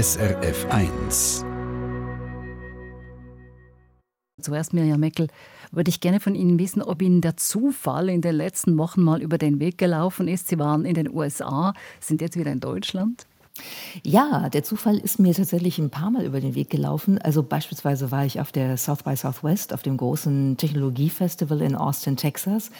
SRF 1. Zuerst, Mirjam Meckel, würde ich gerne von Ihnen wissen, ob Ihnen der Zufall in den letzten Wochen mal über den Weg gelaufen ist. Sie waren in den USA, sind jetzt wieder in Deutschland. Ja, der Zufall ist mir tatsächlich ein paar Mal über den Weg gelaufen. Also beispielsweise war ich auf der South by Southwest, auf dem großen Technologiefestival in Austin, Texas.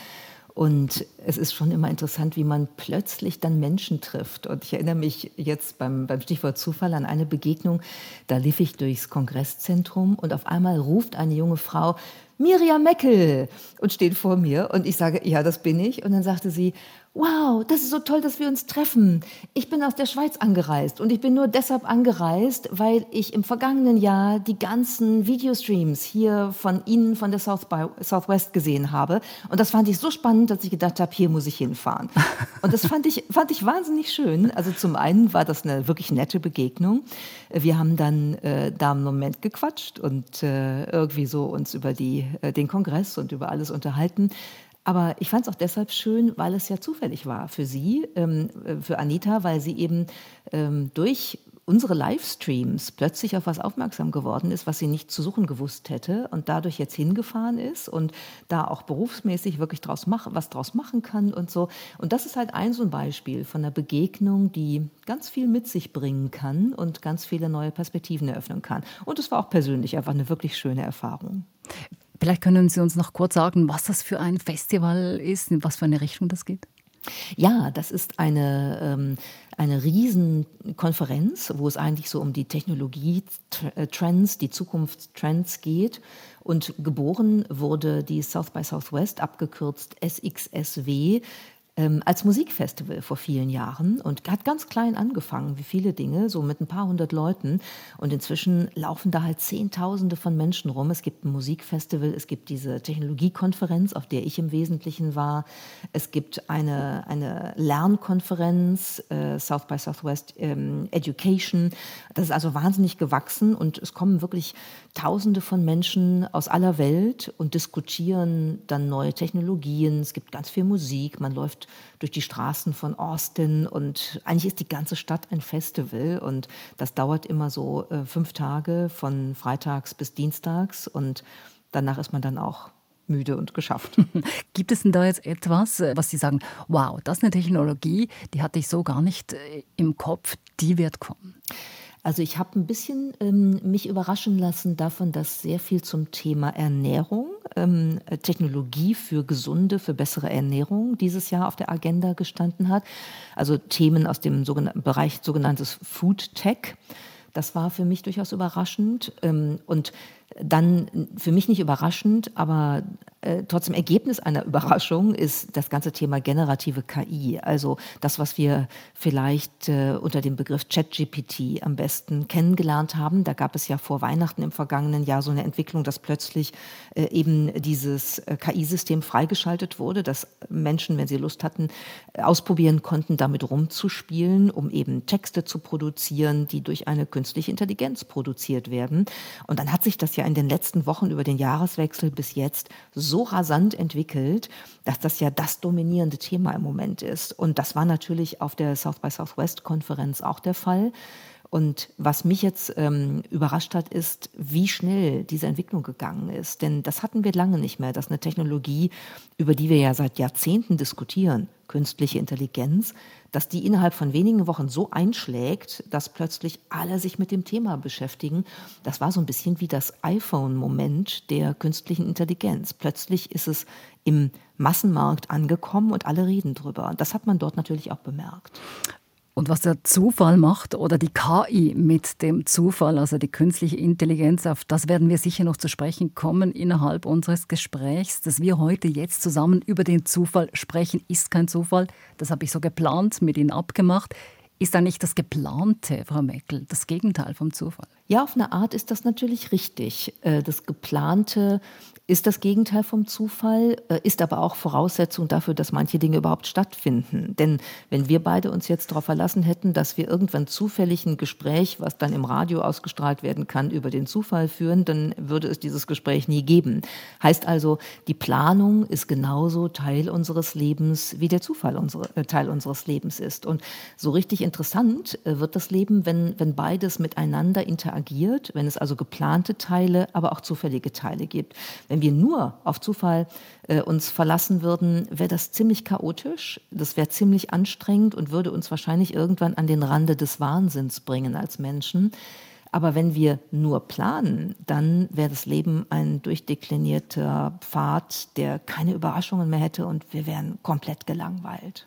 Und es ist schon immer interessant, wie man plötzlich dann Menschen trifft. Und ich erinnere mich jetzt beim, beim Stichwort Zufall an eine Begegnung. Da lief ich durchs Kongresszentrum und auf einmal ruft eine junge Frau, Miriam Meckel und steht vor mir und ich sage, ja, das bin ich. Und dann sagte sie, wow, das ist so toll, dass wir uns treffen. Ich bin aus der Schweiz angereist und ich bin nur deshalb angereist, weil ich im vergangenen Jahr die ganzen Videostreams hier von Ihnen von der South by, Southwest gesehen habe. Und das fand ich so spannend, dass ich gedacht habe, hier muss ich hinfahren. Und das fand ich, fand ich wahnsinnig schön. Also zum einen war das eine wirklich nette Begegnung. Wir haben dann äh, da einen Moment gequatscht und äh, irgendwie so uns über die, äh, den Kongress und über alles unterhalten. Aber ich fand es auch deshalb schön, weil es ja zufällig war für sie, ähm, äh, für Anita, weil sie eben ähm, durch unsere Livestreams plötzlich auf was aufmerksam geworden ist, was sie nicht zu suchen gewusst hätte und dadurch jetzt hingefahren ist und da auch berufsmäßig wirklich draus mach, was draus machen kann und so. Und das ist halt ein so ein Beispiel von einer Begegnung, die ganz viel mit sich bringen kann und ganz viele neue Perspektiven eröffnen kann. Und es war auch persönlich einfach eine wirklich schöne Erfahrung. Vielleicht können Sie uns noch kurz sagen, was das für ein Festival ist, in was für eine Richtung das geht? Ja, das ist eine, ähm, eine Riesenkonferenz, wo es eigentlich so um die Technologie-Trends, die Zukunftstrends geht. Und geboren wurde die South by Southwest, abgekürzt SXSW, ähm, als Musikfestival vor vielen Jahren und hat ganz klein angefangen, wie viele Dinge, so mit ein paar hundert Leuten. Und inzwischen laufen da halt Zehntausende von Menschen rum. Es gibt ein Musikfestival, es gibt diese Technologiekonferenz, auf der ich im Wesentlichen war. Es gibt eine, eine Lernkonferenz, äh, South by Southwest ähm, Education. Das ist also wahnsinnig gewachsen und es kommen wirklich Tausende von Menschen aus aller Welt und diskutieren dann neue Technologien. Es gibt ganz viel Musik, man läuft durch die Straßen von Austin und eigentlich ist die ganze Stadt ein Festival und das dauert immer so äh, fünf Tage von Freitags bis Dienstags und danach ist man dann auch müde und geschafft. Gibt es denn da jetzt etwas, äh, was Sie sagen, wow, das ist eine Technologie, die hatte ich so gar nicht äh, im Kopf, die wird kommen? Also ich habe ein bisschen ähm, mich überraschen lassen davon, dass sehr viel zum Thema Ernährung, ähm, Technologie für gesunde, für bessere Ernährung dieses Jahr auf der Agenda gestanden hat. Also Themen aus dem sogenannten Bereich sogenanntes Food Tech. Das war für mich durchaus überraschend. Ähm, und dann für mich nicht überraschend, aber äh, trotzdem Ergebnis einer Überraschung ist das ganze Thema generative KI. Also das, was wir vielleicht äh, unter dem Begriff ChatGPT am besten kennengelernt haben. Da gab es ja vor Weihnachten im vergangenen Jahr so eine Entwicklung, dass plötzlich äh, eben dieses äh, KI-System freigeschaltet wurde, dass Menschen, wenn sie Lust hatten, ausprobieren konnten, damit rumzuspielen, um eben Texte zu produzieren, die durch eine künstliche Intelligenz produziert werden. Und dann hat sich das ja in den letzten Wochen über den Jahreswechsel bis jetzt so rasant entwickelt, dass das ja das dominierende Thema im Moment ist. Und das war natürlich auf der South by Southwest Konferenz auch der Fall. Und was mich jetzt ähm, überrascht hat, ist, wie schnell diese Entwicklung gegangen ist. Denn das hatten wir lange nicht mehr, dass eine Technologie, über die wir ja seit Jahrzehnten diskutieren, künstliche Intelligenz, dass die innerhalb von wenigen Wochen so einschlägt, dass plötzlich alle sich mit dem Thema beschäftigen. Das war so ein bisschen wie das iPhone-Moment der künstlichen Intelligenz. Plötzlich ist es im Massenmarkt angekommen und alle reden drüber. Das hat man dort natürlich auch bemerkt. Und was der Zufall macht oder die KI mit dem Zufall, also die künstliche Intelligenz, auf das werden wir sicher noch zu sprechen kommen innerhalb unseres Gesprächs. Dass wir heute jetzt zusammen über den Zufall sprechen, ist kein Zufall. Das habe ich so geplant, mit Ihnen abgemacht. Ist da nicht das Geplante, Frau Meckel, das Gegenteil vom Zufall? Ja, auf eine Art ist das natürlich richtig. Äh, das Geplante ist das Gegenteil vom Zufall, äh, ist aber auch Voraussetzung dafür, dass manche Dinge überhaupt stattfinden. Denn wenn wir beide uns jetzt darauf verlassen hätten, dass wir irgendwann zufällig ein Gespräch, was dann im Radio ausgestrahlt werden kann, über den Zufall führen, dann würde es dieses Gespräch nie geben. Heißt also, die Planung ist genauso Teil unseres Lebens, wie der Zufall unsere, äh, Teil unseres Lebens ist. Und so richtig interessant äh, wird das Leben, wenn, wenn beides miteinander interagiert, wenn es also geplante Teile, aber auch zufällige Teile gibt. Wenn wir nur auf Zufall äh, uns verlassen würden, wäre das ziemlich chaotisch, das wäre ziemlich anstrengend und würde uns wahrscheinlich irgendwann an den Rande des Wahnsinns bringen als Menschen. Aber wenn wir nur planen, dann wäre das Leben ein durchdeklinierter Pfad, der keine Überraschungen mehr hätte und wir wären komplett gelangweilt.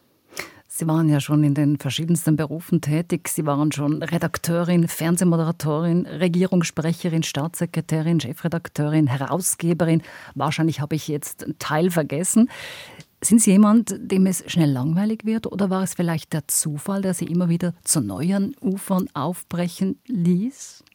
Sie waren ja schon in den verschiedensten Berufen tätig. Sie waren schon Redakteurin, Fernsehmoderatorin, Regierungssprecherin, Staatssekretärin, Chefredakteurin, Herausgeberin. Wahrscheinlich habe ich jetzt einen Teil vergessen. Sind Sie jemand, dem es schnell langweilig wird oder war es vielleicht der Zufall, der Sie immer wieder zu neuen Ufern aufbrechen ließ?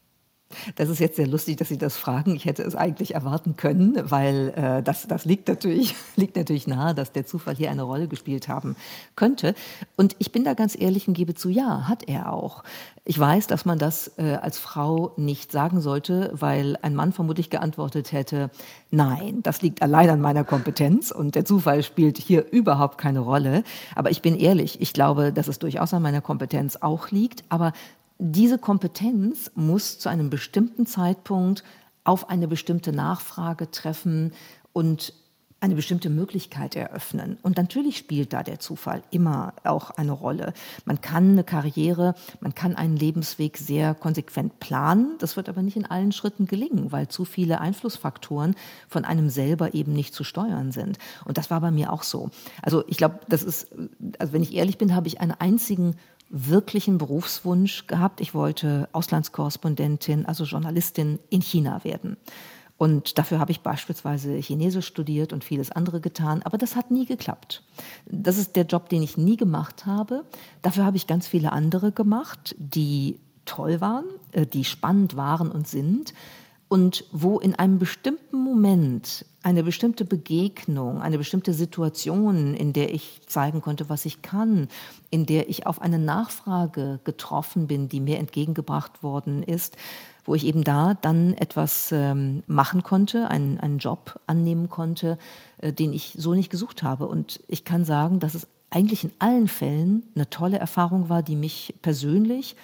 Das ist jetzt sehr lustig, dass Sie das fragen. Ich hätte es eigentlich erwarten können, weil äh, das, das liegt, natürlich, liegt natürlich nahe, dass der Zufall hier eine Rolle gespielt haben könnte. Und ich bin da ganz ehrlich und gebe zu, ja, hat er auch. Ich weiß, dass man das äh, als Frau nicht sagen sollte, weil ein Mann vermutlich geantwortet hätte, nein, das liegt allein an meiner Kompetenz und der Zufall spielt hier überhaupt keine Rolle. Aber ich bin ehrlich, ich glaube, dass es durchaus an meiner Kompetenz auch liegt. Aber diese Kompetenz muss zu einem bestimmten Zeitpunkt auf eine bestimmte Nachfrage treffen und eine bestimmte Möglichkeit eröffnen. Und natürlich spielt da der Zufall immer auch eine Rolle. Man kann eine Karriere, man kann einen Lebensweg sehr konsequent planen. Das wird aber nicht in allen Schritten gelingen, weil zu viele Einflussfaktoren von einem selber eben nicht zu steuern sind. Und das war bei mir auch so. Also ich glaube, das ist, also wenn ich ehrlich bin, habe ich einen einzigen wirklichen Berufswunsch gehabt. Ich wollte Auslandskorrespondentin, also Journalistin in China werden. Und dafür habe ich beispielsweise Chinesisch studiert und vieles andere getan, aber das hat nie geklappt. Das ist der Job, den ich nie gemacht habe. Dafür habe ich ganz viele andere gemacht, die toll waren, äh, die spannend waren und sind und wo in einem bestimmten Moment eine bestimmte Begegnung, eine bestimmte Situation, in der ich zeigen konnte, was ich kann, in der ich auf eine Nachfrage getroffen bin, die mir entgegengebracht worden ist, wo ich eben da dann etwas ähm, machen konnte, einen, einen Job annehmen konnte, äh, den ich so nicht gesucht habe. Und ich kann sagen, dass es eigentlich in allen Fällen eine tolle Erfahrung war, die mich persönlich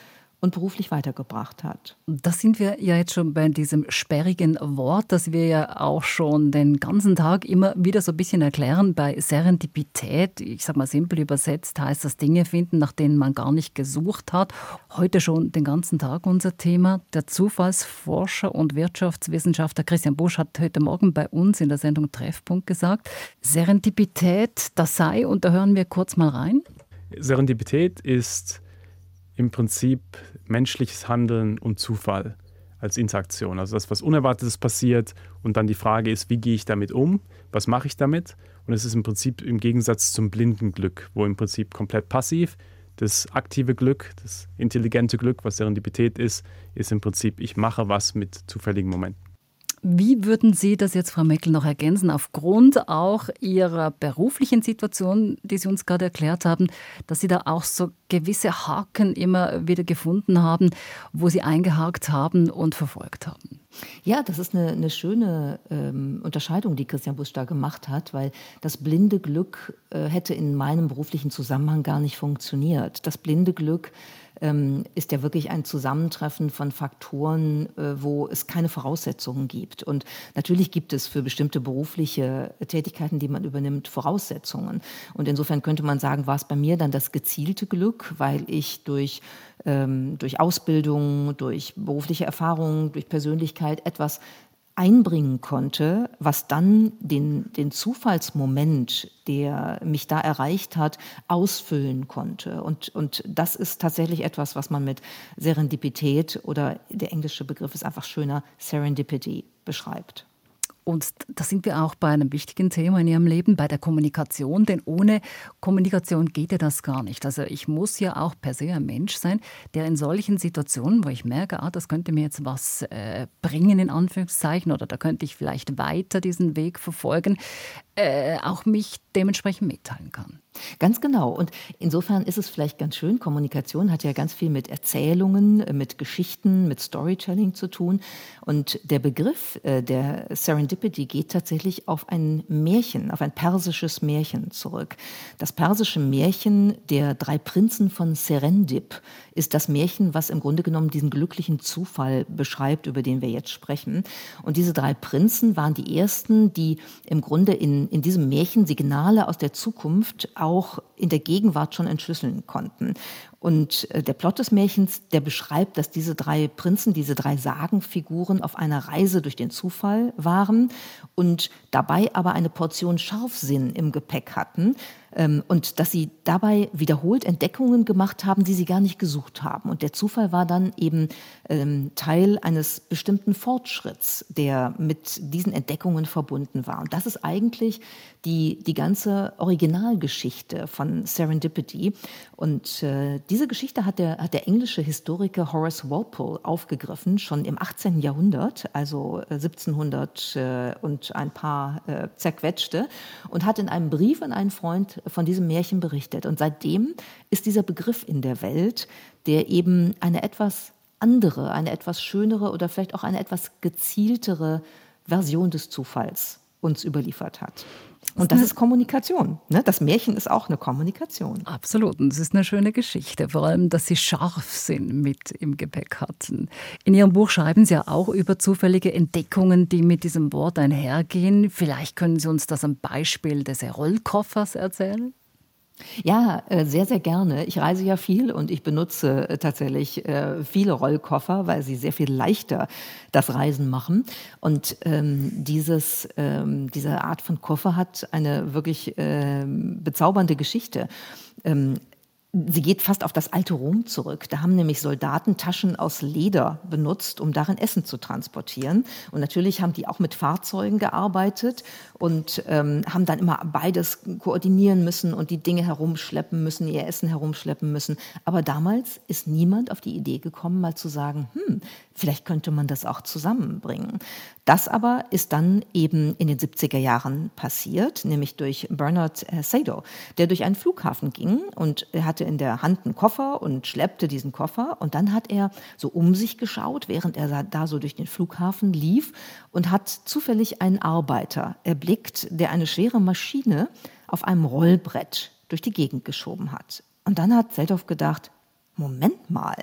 und beruflich weitergebracht hat. Da sind wir ja jetzt schon bei diesem sperrigen Wort, das wir ja auch schon den ganzen Tag immer wieder so ein bisschen erklären. Bei Serendipität, ich sage mal simpel übersetzt, heißt das Dinge finden, nach denen man gar nicht gesucht hat. Heute schon den ganzen Tag unser Thema. Der Zufallsforscher und Wirtschaftswissenschaftler Christian Busch hat heute Morgen bei uns in der Sendung Treffpunkt gesagt, Serendipität, das sei, und da hören wir kurz mal rein. Serendipität ist im Prinzip menschliches Handeln und Zufall als Interaktion. Also das, was Unerwartetes passiert und dann die Frage ist, wie gehe ich damit um? Was mache ich damit? Und es ist im Prinzip im Gegensatz zum blinden Glück, wo im Prinzip komplett passiv. Das aktive Glück, das intelligente Glück, was Serendipität ist, ist im Prinzip, ich mache was mit zufälligen Momenten. Wie würden Sie das jetzt, Frau Meckel, noch ergänzen, aufgrund auch Ihrer beruflichen Situation, die Sie uns gerade erklärt haben, dass Sie da auch so gewisse Haken immer wieder gefunden haben, wo Sie eingehakt haben und verfolgt haben? Ja, das ist eine, eine schöne ähm, Unterscheidung, die Christian Busch da gemacht hat, weil das blinde Glück äh, hätte in meinem beruflichen Zusammenhang gar nicht funktioniert. Das blinde Glück ähm, ist ja wirklich ein Zusammentreffen von Faktoren, äh, wo es keine Voraussetzungen gibt. Und natürlich gibt es für bestimmte berufliche Tätigkeiten, die man übernimmt, Voraussetzungen. Und insofern könnte man sagen, war es bei mir dann das gezielte Glück, weil ich durch, ähm, durch Ausbildung, durch berufliche Erfahrung, durch Persönlichkeit etwas einbringen konnte, was dann den, den Zufallsmoment, der mich da erreicht hat, ausfüllen konnte. Und, und das ist tatsächlich etwas, was man mit Serendipität oder der englische Begriff ist einfach schöner, Serendipity beschreibt. Und da sind wir auch bei einem wichtigen Thema in Ihrem Leben, bei der Kommunikation. Denn ohne Kommunikation geht ja das gar nicht. Also ich muss ja auch per se ein Mensch sein, der in solchen Situationen, wo ich merke, ah, das könnte mir jetzt was äh, bringen, in Anführungszeichen, oder da könnte ich vielleicht weiter diesen Weg verfolgen, äh, auch mich dementsprechend mitteilen kann. Ganz genau. Und insofern ist es vielleicht ganz schön. Kommunikation hat ja ganz viel mit Erzählungen, mit Geschichten, mit Storytelling zu tun. Und der Begriff äh, der Serendipity geht tatsächlich auf ein Märchen, auf ein persisches Märchen zurück. Das persische Märchen der drei Prinzen von Serendip ist das Märchen, was im Grunde genommen diesen glücklichen Zufall beschreibt, über den wir jetzt sprechen. Und diese drei Prinzen waren die ersten, die im Grunde in, in diesem Märchen Signale aus der Zukunft auch in der Gegenwart schon entschlüsseln konnten. Und äh, der Plot des Märchens, der beschreibt, dass diese drei Prinzen, diese drei Sagenfiguren auf einer Reise durch den Zufall waren und dabei aber eine Portion Scharfsinn im Gepäck hatten, und dass sie dabei wiederholt Entdeckungen gemacht haben, die sie gar nicht gesucht haben. Und der Zufall war dann eben ähm, Teil eines bestimmten Fortschritts, der mit diesen Entdeckungen verbunden war. Und das ist eigentlich die, die ganze Originalgeschichte von Serendipity. Und äh, diese Geschichte hat der, hat der englische Historiker Horace Walpole aufgegriffen, schon im 18. Jahrhundert, also 1700 äh, und ein paar äh, zerquetschte, und hat in einem Brief an einen Freund von diesem Märchen berichtet. Und seitdem ist dieser Begriff in der Welt, der eben eine etwas andere, eine etwas schönere oder vielleicht auch eine etwas gezieltere Version des Zufalls uns überliefert hat. Und das ist Kommunikation. Ne? Das Märchen ist auch eine Kommunikation. Absolut. Und es ist eine schöne Geschichte. Vor allem, dass Sie Scharfsinn mit im Gepäck hatten. In Ihrem Buch schreiben Sie ja auch über zufällige Entdeckungen, die mit diesem Wort einhergehen. Vielleicht können Sie uns das am Beispiel des Rollkoffers erzählen? Ja, äh, sehr, sehr gerne. Ich reise ja viel und ich benutze äh, tatsächlich äh, viele Rollkoffer, weil sie sehr viel leichter das Reisen machen. Und ähm, dieses, ähm, diese Art von Koffer hat eine wirklich ähm, bezaubernde Geschichte. Sie geht fast auf das alte Rom zurück. Da haben nämlich Soldaten Taschen aus Leder benutzt, um darin Essen zu transportieren. Und natürlich haben die auch mit Fahrzeugen gearbeitet und ähm, haben dann immer beides koordinieren müssen und die Dinge herumschleppen müssen, ihr Essen herumschleppen müssen. Aber damals ist niemand auf die Idee gekommen, mal zu sagen, hm, vielleicht könnte man das auch zusammenbringen. Das aber ist dann eben in den 70er Jahren passiert, nämlich durch Bernard äh, Sado, der durch einen Flughafen ging und er hatte in der Hand einen Koffer und schleppte diesen Koffer und dann hat er so um sich geschaut, während er da so durch den Flughafen lief und hat zufällig einen Arbeiter erblickt, der eine schwere Maschine auf einem Rollbrett durch die Gegend geschoben hat. Und dann hat Seldorf gedacht, Moment mal,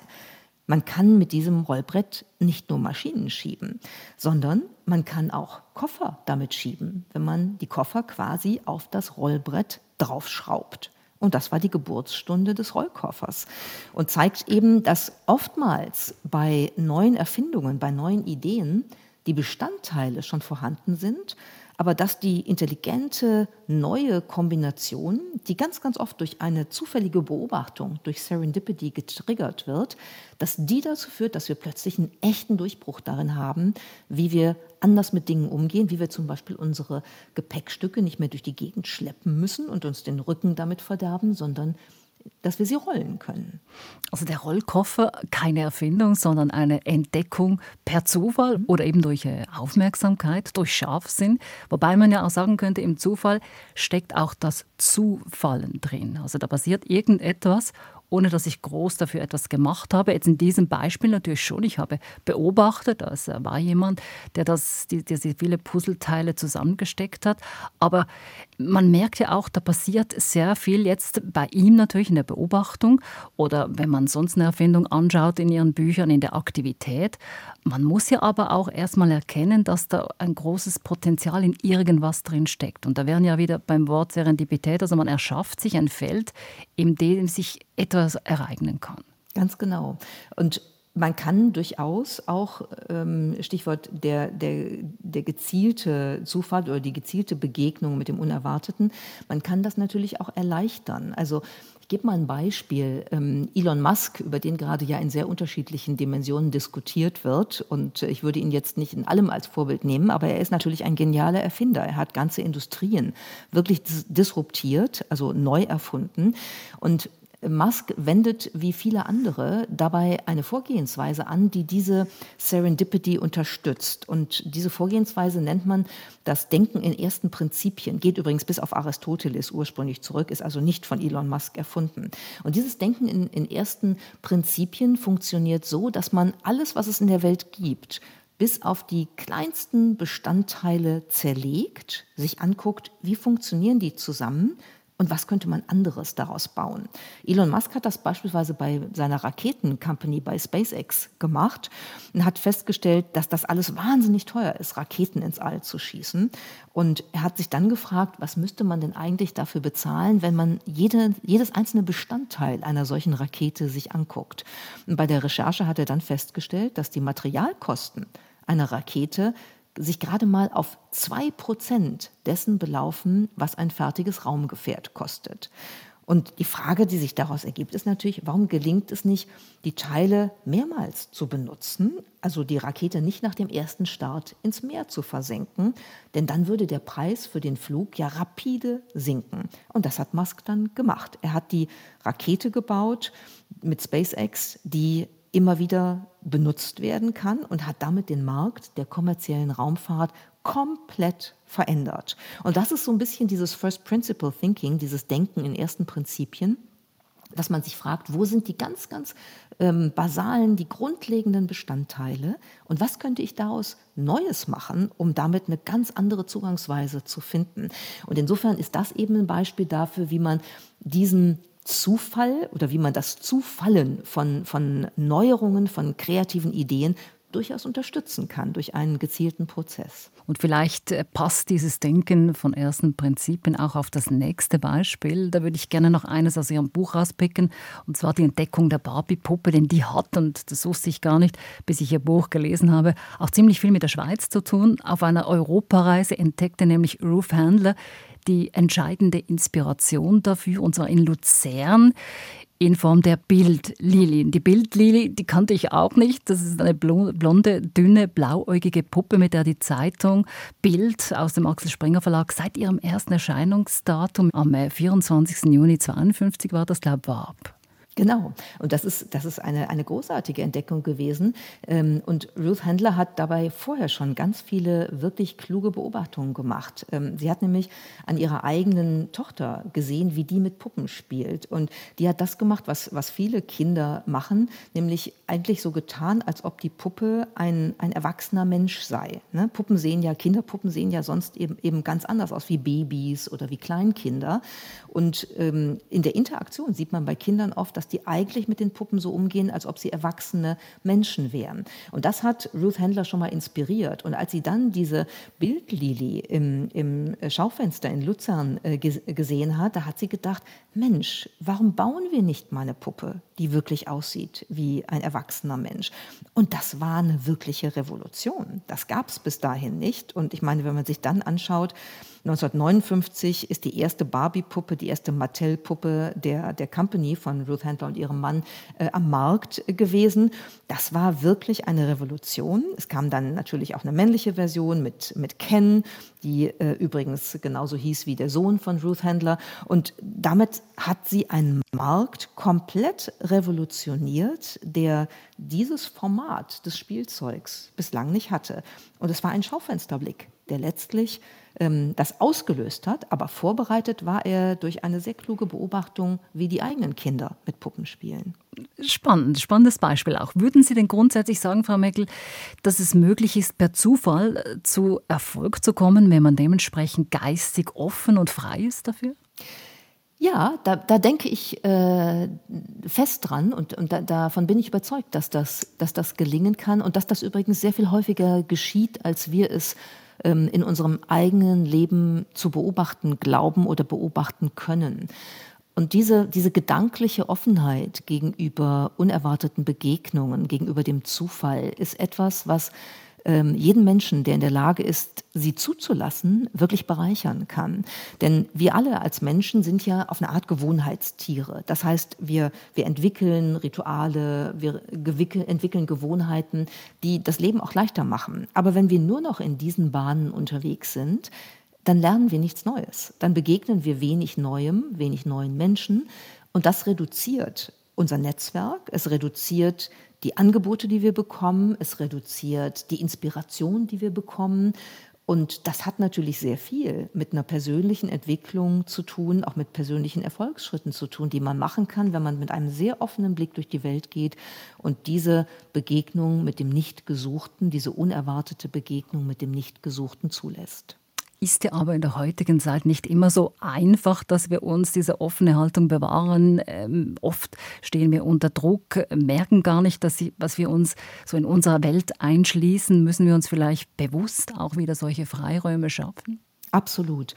man kann mit diesem Rollbrett nicht nur Maschinen schieben, sondern man kann auch Koffer damit schieben, wenn man die Koffer quasi auf das Rollbrett draufschraubt. Und das war die Geburtsstunde des Rollkoffers und zeigt eben, dass oftmals bei neuen Erfindungen, bei neuen Ideen die Bestandteile schon vorhanden sind, aber dass die intelligente neue Kombination, die ganz, ganz oft durch eine zufällige Beobachtung, durch Serendipity getriggert wird, dass die dazu führt, dass wir plötzlich einen echten Durchbruch darin haben, wie wir anders mit Dingen umgehen, wie wir zum Beispiel unsere Gepäckstücke nicht mehr durch die Gegend schleppen müssen und uns den Rücken damit verderben, sondern dass wir sie rollen können. Also der Rollkoffer, keine Erfindung, sondern eine Entdeckung per Zufall mhm. oder eben durch äh, Aufmerksamkeit, durch Scharfsinn. Wobei man ja auch sagen könnte, im Zufall steckt auch das Zufallen drin. Also da passiert irgendetwas ohne dass ich groß dafür etwas gemacht habe. Jetzt in diesem Beispiel natürlich schon. Ich habe beobachtet, es war jemand, der das, die, diese viele Puzzleteile zusammengesteckt hat. Aber man merkt ja auch, da passiert sehr viel jetzt bei ihm natürlich in der Beobachtung oder wenn man sonst eine Erfindung anschaut in ihren Büchern, in der Aktivität. Man muss ja aber auch erstmal erkennen, dass da ein großes Potenzial in irgendwas drin steckt. Und da wären ja wieder beim Wort Serendipität, also man erschafft sich ein Feld, in dem sich etwas ereignen kann. Ganz genau. Und man kann durchaus auch, ähm, Stichwort der, der, der gezielte Zufall oder die gezielte Begegnung mit dem Unerwarteten, man kann das natürlich auch erleichtern. Also ich gebe mal ein Beispiel. Ähm, Elon Musk, über den gerade ja in sehr unterschiedlichen Dimensionen diskutiert wird, und ich würde ihn jetzt nicht in allem als Vorbild nehmen, aber er ist natürlich ein genialer Erfinder. Er hat ganze Industrien wirklich disruptiert, also neu erfunden. Und Musk wendet wie viele andere dabei eine Vorgehensweise an, die diese Serendipity unterstützt. Und diese Vorgehensweise nennt man das Denken in ersten Prinzipien, geht übrigens bis auf Aristoteles ursprünglich zurück, ist also nicht von Elon Musk erfunden. Und dieses Denken in, in ersten Prinzipien funktioniert so, dass man alles, was es in der Welt gibt, bis auf die kleinsten Bestandteile zerlegt, sich anguckt, wie funktionieren die zusammen, und was könnte man anderes daraus bauen. Elon Musk hat das beispielsweise bei seiner Raketencompany bei SpaceX gemacht und hat festgestellt, dass das alles wahnsinnig teuer ist, Raketen ins All zu schießen. Und er hat sich dann gefragt, was müsste man denn eigentlich dafür bezahlen, wenn man jede, jedes einzelne Bestandteil einer solchen Rakete sich anguckt. Und bei der Recherche hat er dann festgestellt, dass die Materialkosten einer Rakete sich gerade mal auf zwei Prozent dessen belaufen, was ein fertiges Raumgefährt kostet. Und die Frage, die sich daraus ergibt, ist natürlich, warum gelingt es nicht, die Teile mehrmals zu benutzen, also die Rakete nicht nach dem ersten Start ins Meer zu versenken, denn dann würde der Preis für den Flug ja rapide sinken. Und das hat Musk dann gemacht. Er hat die Rakete gebaut mit SpaceX, die immer wieder benutzt werden kann und hat damit den Markt der kommerziellen Raumfahrt komplett verändert. Und das ist so ein bisschen dieses First Principle Thinking, dieses Denken in ersten Prinzipien, dass man sich fragt, wo sind die ganz, ganz ähm, basalen, die grundlegenden Bestandteile und was könnte ich daraus Neues machen, um damit eine ganz andere Zugangsweise zu finden. Und insofern ist das eben ein Beispiel dafür, wie man diesen Zufall oder wie man das Zufallen von, von Neuerungen, von kreativen Ideen durchaus unterstützen kann durch einen gezielten Prozess. Und vielleicht äh, passt dieses Denken von ersten Prinzipien auch auf das nächste Beispiel. Da würde ich gerne noch eines aus Ihrem Buch rauspicken, und zwar die Entdeckung der Barbie-Puppe, denn die hat, und das wusste ich gar nicht, bis ich Ihr Buch gelesen habe, auch ziemlich viel mit der Schweiz zu tun. Auf einer Europareise entdeckte nämlich Ruth Handler die entscheidende Inspiration dafür, und zwar in Luzern in Form der Bildlilien. Die Bildlilie, die kannte ich auch nicht. Das ist eine blonde, dünne, blauäugige Puppe, mit der die Zeitung Bild aus dem Axel Springer Verlag seit ihrem ersten Erscheinungsdatum am 24. Äh, Juni 52 war das, glaube ich, warb. Genau. Und das ist, das ist eine, eine großartige Entdeckung gewesen. Ähm, und Ruth Handler hat dabei vorher schon ganz viele wirklich kluge Beobachtungen gemacht. Ähm, sie hat nämlich an ihrer eigenen Tochter gesehen, wie die mit Puppen spielt. Und die hat das gemacht, was, was viele Kinder machen, nämlich eigentlich so getan, als ob die Puppe ein, ein erwachsener Mensch sei. Ne? Puppen sehen ja, Kinderpuppen sehen ja sonst eben, eben ganz anders aus wie Babys oder wie Kleinkinder. Und ähm, in der Interaktion sieht man bei Kindern oft, dass die eigentlich mit den Puppen so umgehen, als ob sie erwachsene Menschen wären. Und das hat Ruth Handler schon mal inspiriert. Und als sie dann diese Bildlili im, im Schaufenster in Luzern äh, gesehen hat, da hat sie gedacht, Mensch, warum bauen wir nicht mal eine Puppe, die wirklich aussieht wie ein erwachsener Mensch? Und das war eine wirkliche Revolution. Das gab es bis dahin nicht. Und ich meine, wenn man sich dann anschaut, 1959 ist die erste Barbie-Puppe, die erste Mattel-Puppe der, der Company von Ruth Handler und ihrem Mann äh, am Markt gewesen. Das war wirklich eine Revolution. Es kam dann natürlich auch eine männliche Version mit, mit Ken, die äh, übrigens genauso hieß wie der Sohn von Ruth Handler. Und damit hat sie einen Markt komplett revolutioniert, der dieses Format des Spielzeugs bislang nicht hatte. Und es war ein Schaufensterblick, der letztlich ähm, das ausgelöst hat, aber vorbereitet war er durch eine sehr kluge Beobachtung, wie die eigenen Kinder mit Puppen spielen. Spannend, spannendes Beispiel auch. Würden Sie denn grundsätzlich sagen, Frau Meckel, dass es möglich ist, per Zufall äh, zu Erfolg zu kommen, wenn man dementsprechend geistig offen und frei ist dafür? Ja, da, da denke ich äh, fest dran und, und da, davon bin ich überzeugt, dass das, dass das gelingen kann und dass das übrigens sehr viel häufiger geschieht, als wir es ähm, in unserem eigenen Leben zu beobachten glauben oder beobachten können. Und diese, diese gedankliche Offenheit gegenüber unerwarteten Begegnungen, gegenüber dem Zufall, ist etwas, was jeden Menschen, der in der Lage ist, sie zuzulassen, wirklich bereichern kann. Denn wir alle als Menschen sind ja auf eine Art Gewohnheitstiere. Das heißt, wir, wir entwickeln Rituale, wir entwickeln Gewohnheiten, die das Leben auch leichter machen. Aber wenn wir nur noch in diesen Bahnen unterwegs sind, dann lernen wir nichts Neues. Dann begegnen wir wenig Neuem, wenig neuen Menschen Und das reduziert unser Netzwerk, es reduziert die Angebote, die wir bekommen, es reduziert die Inspiration, die wir bekommen. Und das hat natürlich sehr viel mit einer persönlichen Entwicklung zu tun, auch mit persönlichen Erfolgsschritten zu tun, die man machen kann, wenn man mit einem sehr offenen Blick durch die Welt geht und diese Begegnung mit dem Nichtgesuchten, diese unerwartete Begegnung mit dem Nichtgesuchten zulässt ist ja aber in der heutigen Zeit nicht immer so einfach, dass wir uns diese offene Haltung bewahren. Ähm, oft stehen wir unter Druck, merken gar nicht, dass sie, was wir uns so in unserer Welt einschließen. Müssen wir uns vielleicht bewusst auch wieder solche Freiräume schaffen? Absolut.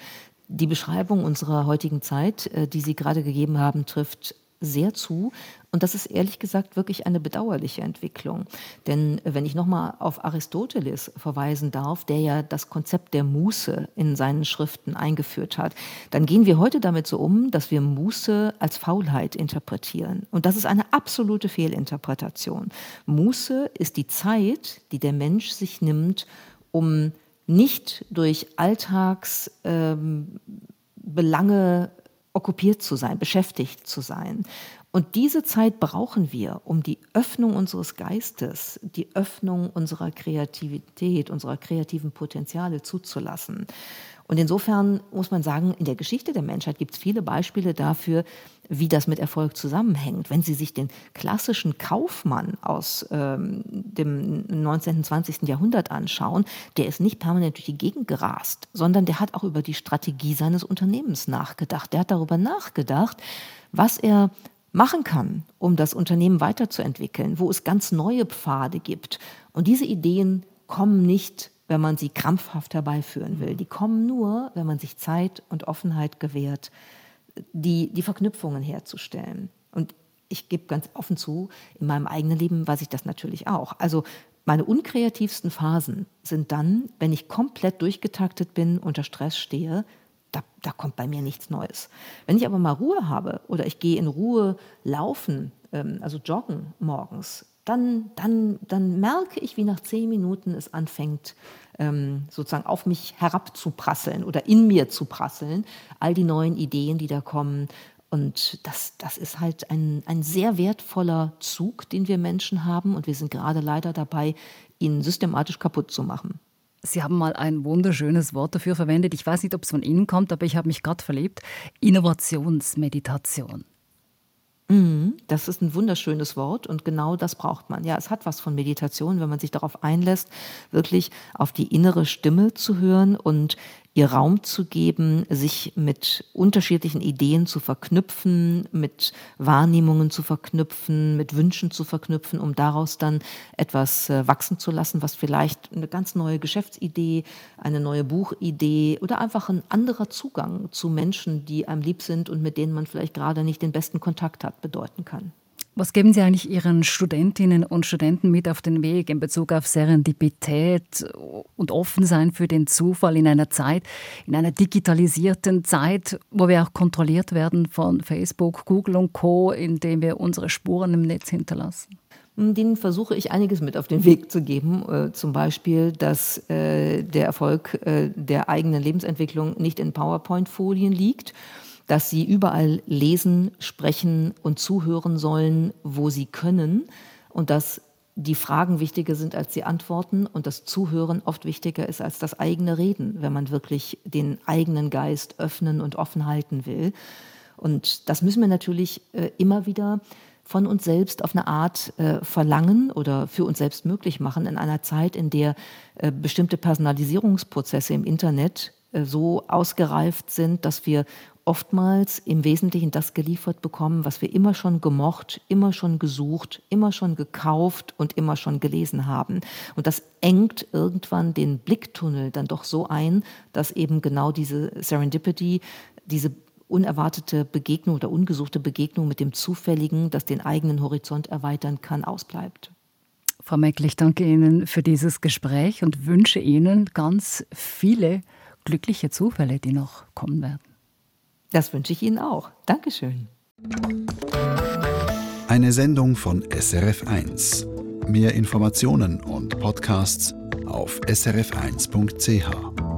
Die Beschreibung unserer heutigen Zeit, äh, die Sie gerade gegeben haben, trifft sehr zu. Und das ist ehrlich gesagt wirklich eine bedauerliche Entwicklung. Denn wenn ich nochmal auf Aristoteles verweisen darf, der ja das Konzept der Muße in seinen Schriften eingeführt hat, dann gehen wir heute damit so um, dass wir Muße als Faulheit interpretieren. Und das ist eine absolute Fehlinterpretation. Muße ist die Zeit, die der Mensch sich nimmt, um nicht durch Alltagsbelange ähm, okkupiert zu sein, beschäftigt zu sein. Und diese Zeit brauchen wir, um die Öffnung unseres Geistes, die Öffnung unserer Kreativität, unserer kreativen Potenziale zuzulassen. Und insofern muss man sagen, in der Geschichte der Menschheit gibt es viele Beispiele dafür, wie das mit Erfolg zusammenhängt. Wenn Sie sich den klassischen Kaufmann aus ähm, dem 19., 20. Jahrhundert anschauen, der ist nicht permanent durch die Gegend gerast, sondern der hat auch über die Strategie seines Unternehmens nachgedacht. Der hat darüber nachgedacht, was er machen kann, um das Unternehmen weiterzuentwickeln, wo es ganz neue Pfade gibt. Und diese Ideen kommen nicht wenn man sie krampfhaft herbeiführen will. Die kommen nur, wenn man sich Zeit und Offenheit gewährt, die, die Verknüpfungen herzustellen. Und ich gebe ganz offen zu, in meinem eigenen Leben weiß ich das natürlich auch. Also meine unkreativsten Phasen sind dann, wenn ich komplett durchgetaktet bin, unter Stress stehe, da, da kommt bei mir nichts Neues. Wenn ich aber mal Ruhe habe oder ich gehe in Ruhe laufen, ähm, also joggen morgens, dann, dann, dann merke ich, wie nach zehn Minuten es anfängt, ähm, sozusagen auf mich herabzuprasseln oder in mir zu prasseln. All die neuen Ideen, die da kommen. Und das, das ist halt ein, ein sehr wertvoller Zug, den wir Menschen haben. Und wir sind gerade leider dabei, ihn systematisch kaputt zu machen. Sie haben mal ein wunderschönes Wort dafür verwendet. Ich weiß nicht, ob es von Ihnen kommt, aber ich habe mich gerade verliebt. Innovationsmeditation. Mhm, das ist ein wunderschönes Wort und genau das braucht man. Ja, es hat was von Meditation, wenn man sich darauf einlässt, wirklich auf die innere Stimme zu hören und ihr Raum zu geben, sich mit unterschiedlichen Ideen zu verknüpfen, mit Wahrnehmungen zu verknüpfen, mit Wünschen zu verknüpfen, um daraus dann etwas äh, wachsen zu lassen, was vielleicht eine ganz neue Geschäftsidee, eine neue Buchidee oder einfach ein anderer Zugang zu Menschen, die einem lieb sind und mit denen man vielleicht gerade nicht den besten Kontakt hat, bedeuten kann. Was geben Sie eigentlich Ihren Studentinnen und Studenten mit auf den Weg in Bezug auf Serendipität und Offensein für den Zufall in einer Zeit, in einer digitalisierten Zeit, wo wir auch kontrolliert werden von Facebook, Google und Co., indem wir unsere Spuren im Netz hinterlassen? Denen versuche ich einiges mit auf den Weg zu geben. Äh, zum Beispiel, dass äh, der Erfolg äh, der eigenen Lebensentwicklung nicht in PowerPoint-Folien liegt dass sie überall lesen, sprechen und zuhören sollen, wo sie können und dass die Fragen wichtiger sind als die Antworten und das Zuhören oft wichtiger ist als das eigene Reden, wenn man wirklich den eigenen Geist öffnen und offen halten will. Und das müssen wir natürlich äh, immer wieder von uns selbst auf eine Art äh, verlangen oder für uns selbst möglich machen in einer Zeit, in der äh, bestimmte Personalisierungsprozesse im Internet äh, so ausgereift sind, dass wir oftmals im Wesentlichen das geliefert bekommen, was wir immer schon gemocht, immer schon gesucht, immer schon gekauft und immer schon gelesen haben. Und das engt irgendwann den Blicktunnel dann doch so ein, dass eben genau diese Serendipity, diese unerwartete Begegnung oder ungesuchte Begegnung mit dem Zufälligen, das den eigenen Horizont erweitern kann, ausbleibt. Frau Meckl, ich danke Ihnen für dieses Gespräch und wünsche Ihnen ganz viele glückliche Zufälle, die noch kommen werden. Das wünsche ich Ihnen auch. Dankeschön. Eine Sendung von SRF1. Mehr Informationen und Podcasts auf srf1.ch.